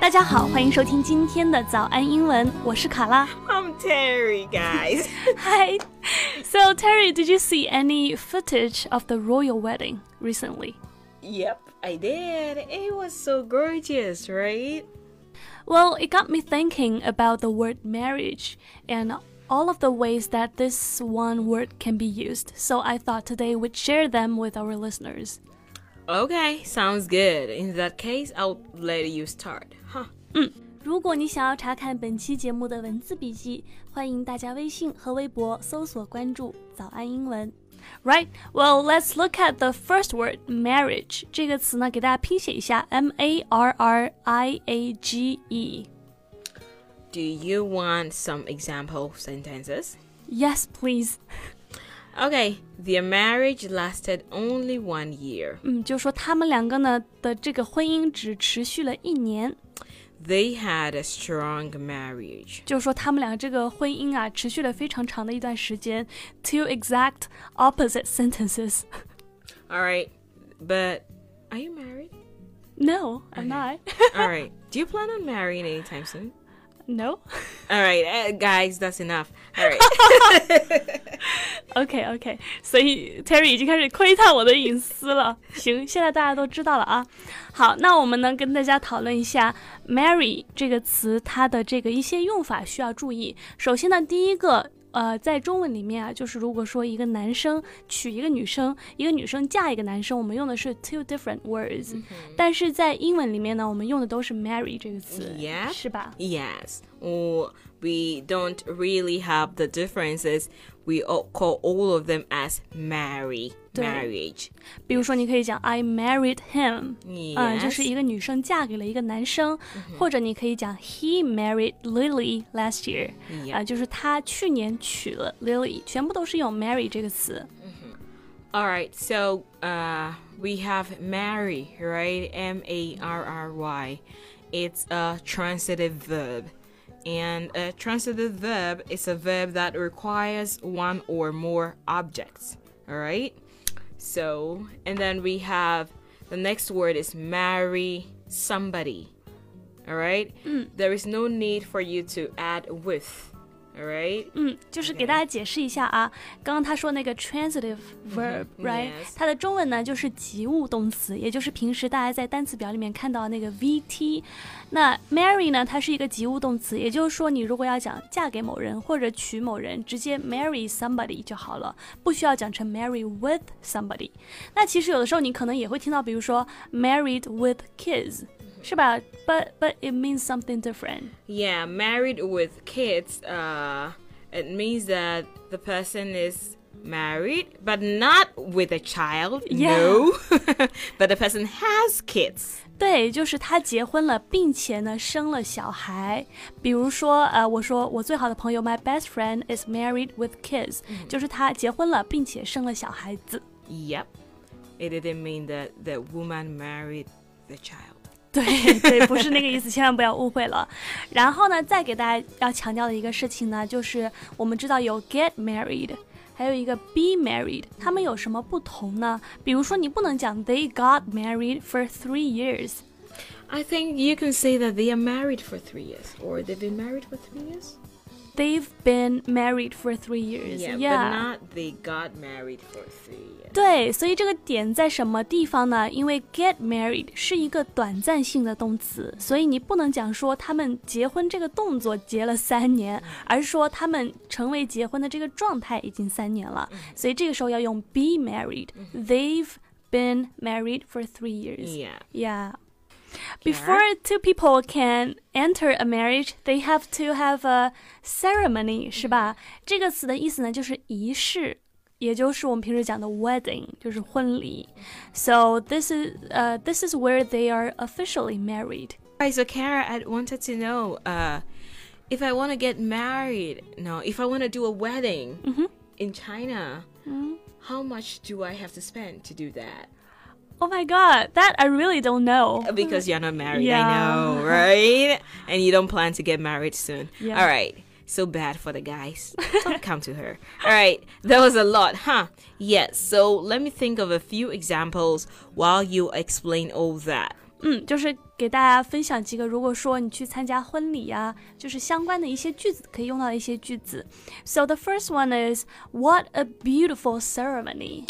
大家好，欢迎收听今天的早安英文，我是卡拉。 I'm Terry, guys. Hi. So Terry, did you see any footage of the royal wedding recently? yep, I did. It was so gorgeous, right? Well, it got me thinking about the word marriage and all of the ways that this one word can be used. So I thought today we'd share them with our listeners. Okay, sounds good. In that case, I'll let you start. Huh. 如果你想要查看本期节目的文字笔记，欢迎大家微信和微博搜索关注“早安英文”。Right, well, let's look at the first word, marriage. 这个词呢，给大家拼写一下，M A R R I A G E. Do you want some example sentences? Yes, please. Okay, their marriage lasted only one year. 嗯，就说他们两个呢的这个婚姻只持续了一年， They had a strong marriage. 就说他们俩这个婚姻啊持续了非常长的一段时间。Two exact opposite sentences. All right, but are you married? No, I'm not. All right. Do you plan on marrying anytime soon? no. All right, uh, guys, that's enough. All right. OK OK，所以 Terry 已经开始窥探我的隐私了。行，现在大家都知道了啊。好，那我们呢跟大家讨论一下 marry 这个词它的这个一些用法需要注意。首先呢，第一个。呃，在中文里面啊，就是如果说一个男生娶一个女生，一个女生嫁一个男生，我们用的是 two different words，、但是在英文里面呢，我们用的都是 marry 这个词 Yeah 是吧？Yes. Or we don't really have the differences. We all call all of them as marry, 对 marriage. 比如说，你可以讲 I married him，嗯、 Yes. 就是一个女生嫁给了一个男生，或者你可以讲 He married Lily last year，啊、 Yeah. 就是他去年娶了 Lily，全部都是用 marry 这个词。 All right. So uh, we have marry, right? M A R R Y. It's a transitive verb. And a transitive verb is a verb that requires one or more objects. All right. So, and then we have the next word is marry somebody. All right. Mm. There is no need for you to add with. Right. 嗯，就是给大家解释一下啊，刚刚他说那个 transitive verb，right？、它的中文呢就是及物动词，也就是平时大家在单词表里面看到的那个 VT。那 marry 呢，它是一个及物动词，也就是说你如果要讲嫁给某人或者娶某人，直接 marry somebody 就好了，不需要讲成 marry with somebody。那其实有的时候你可能也会听到，比如说 married with kids，是吧？But but it means something different。 Yeah, married with kids, uh, it means that the person is married, but not with a child. Yeah. No, but the person has kids. 对，就是他结婚了，并且呢生了小孩。比如说，呃，我说我最好的朋友，my best friend is married with kids，、就是他结婚了，并且生了小孩子。 Yep. It didn't mean that the woman married the child. 对对，不是那个意思，千万不要误会了。然后呢，再给大家要强调的一个事情呢，就是我们知道有 get married，还有一个 be married，它们有什么不同呢？比如说，你不能讲 they got married for three years。 I think you can say that they are married for three years, or they've been married for three years. They've been married for three years. Yeah, yeah. but not they got married for three years. 对，所以这个点在什么地方呢？因为 get married 是一个短暂性的动词，所以你不能讲说他们结婚这个动作结了三年，而是说他们成为结婚的这个状态已经三年了。所以这个时候要用 be married。They've been married for three years. Yeah. Yeah. Before two people can enter a marriage, they have to have a ceremony，是吧？这个词的意思呢，就是仪式，也就是我们平时讲的 wedding，就是婚礼。So this is, uh, this is where they are officially married. Right, so Kara, I wanted to know, uh, if I want to get married, no, if I want to do a wedding in China, how much do I have to spend to do that? Oh my god, that I really don't know. Because you're not married, Yeah. I know, right? and you don't plan to get married soon. Yeah. All right. So bad for the guys. Don't come to her. All right. That was a lot, huh? Yes. So let me think of a few examples while you explain all that. 嗯，就是给大家分享几个，如果说你去参加婚礼呀、就是相关的一些句子可以用到的一些句子。So the first one is What a beautiful ceremony。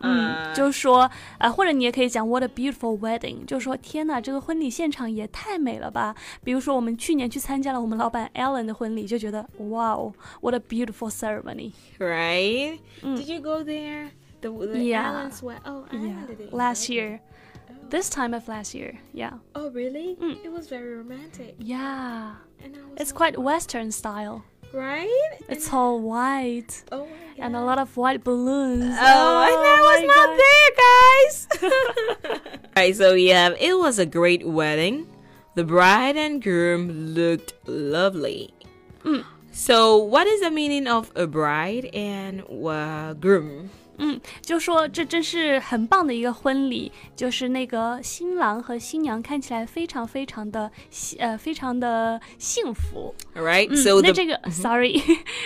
嗯，就是说，呃，或者你也可以讲 What a beautiful wedding，就是说，天呐，这个婚礼现场也太美了吧！比如说，我们去年去参加了我们老板 Alan 的婚礼，就觉得哇哦，What a beautiful ceremony。 Right? Did you go there? The, the Yeah. Allen's wed- Oh, Yeah, Allen did it. last year. This time of last year, yeah. Oh, really? It was very romantic. Yeah. And I was It's so- quite Western style. right. It's all white Oh and a lot of white balloons. Oh, and I was my not God. there, guys. Alright, so yeah, it was a great wedding. The bride and groom looked lovely. So, what is the meaning of a bride and uh, groom? 嗯，就说这真是很棒的一个婚礼，就是那个新郎和新娘看起来非常非常的幸呃非常的幸福。 Alright, 嗯， so 那 the 这个 sorry，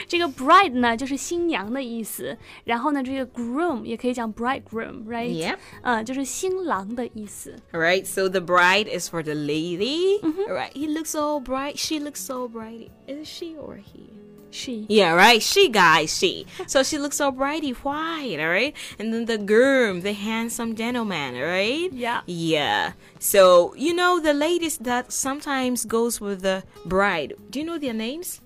这个 bride 呢就是新娘的意思，然后呢这个 groom 也可以讲 bridegroom，right？ Yep. 嗯，就是新郎的意思。 Alright, so the bride is for the lady. Alright, he looks so bright. She looks so bright. Is it she or he? She Yeah, right. She, guys, she. So she looks so brighty white, all right? And then the groom, the handsome gentleman, all right? Yeah. Yeah. So, you know, the ladies that sometimes goes with the bride. Do you know their names?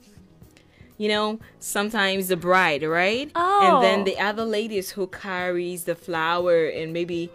You know, sometimes the bride, right? oh. And then Oh. the other ladies who carries the flower and maybe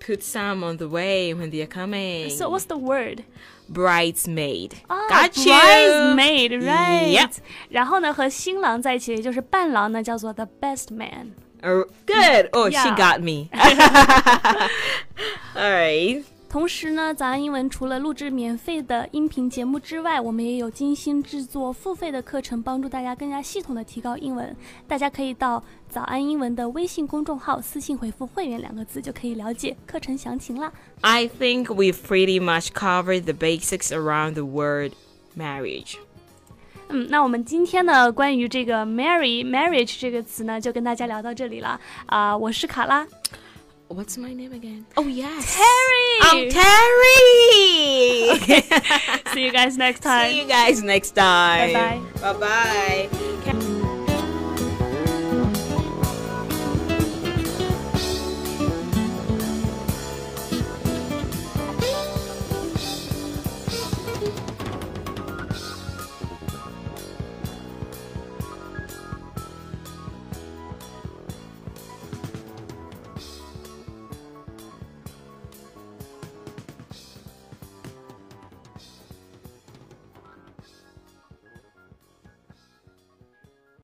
put some on the way when they're coming. So what's the word? bridesmaid. 啊 Got you. bridesmaid，right？、 Yep. 然后呢，和新郎在一起，也就是伴郎呢，叫做 the best man。 Oh, good. Oh, she Yeah. got me. All right. 同时呢，早安英文除了录制免费的音频节目之外，我们也有精心制作付费的课程，帮助大家更加系统的提高英文。大家可以到早安英文的微信公众号私信回复“会员”两个字，就可以了解课程详情啦。I think we've pretty much covered the basics around the word marriage. 嗯，那我们今天呢，关于这个 marry marriage 这个词呢，就跟大家聊到这里了。啊、我是卡拉 What's my name again? Oh, yes. Terry。I'm Terry. See you guys next time. See you guys next time. Bye-bye. Bye bye.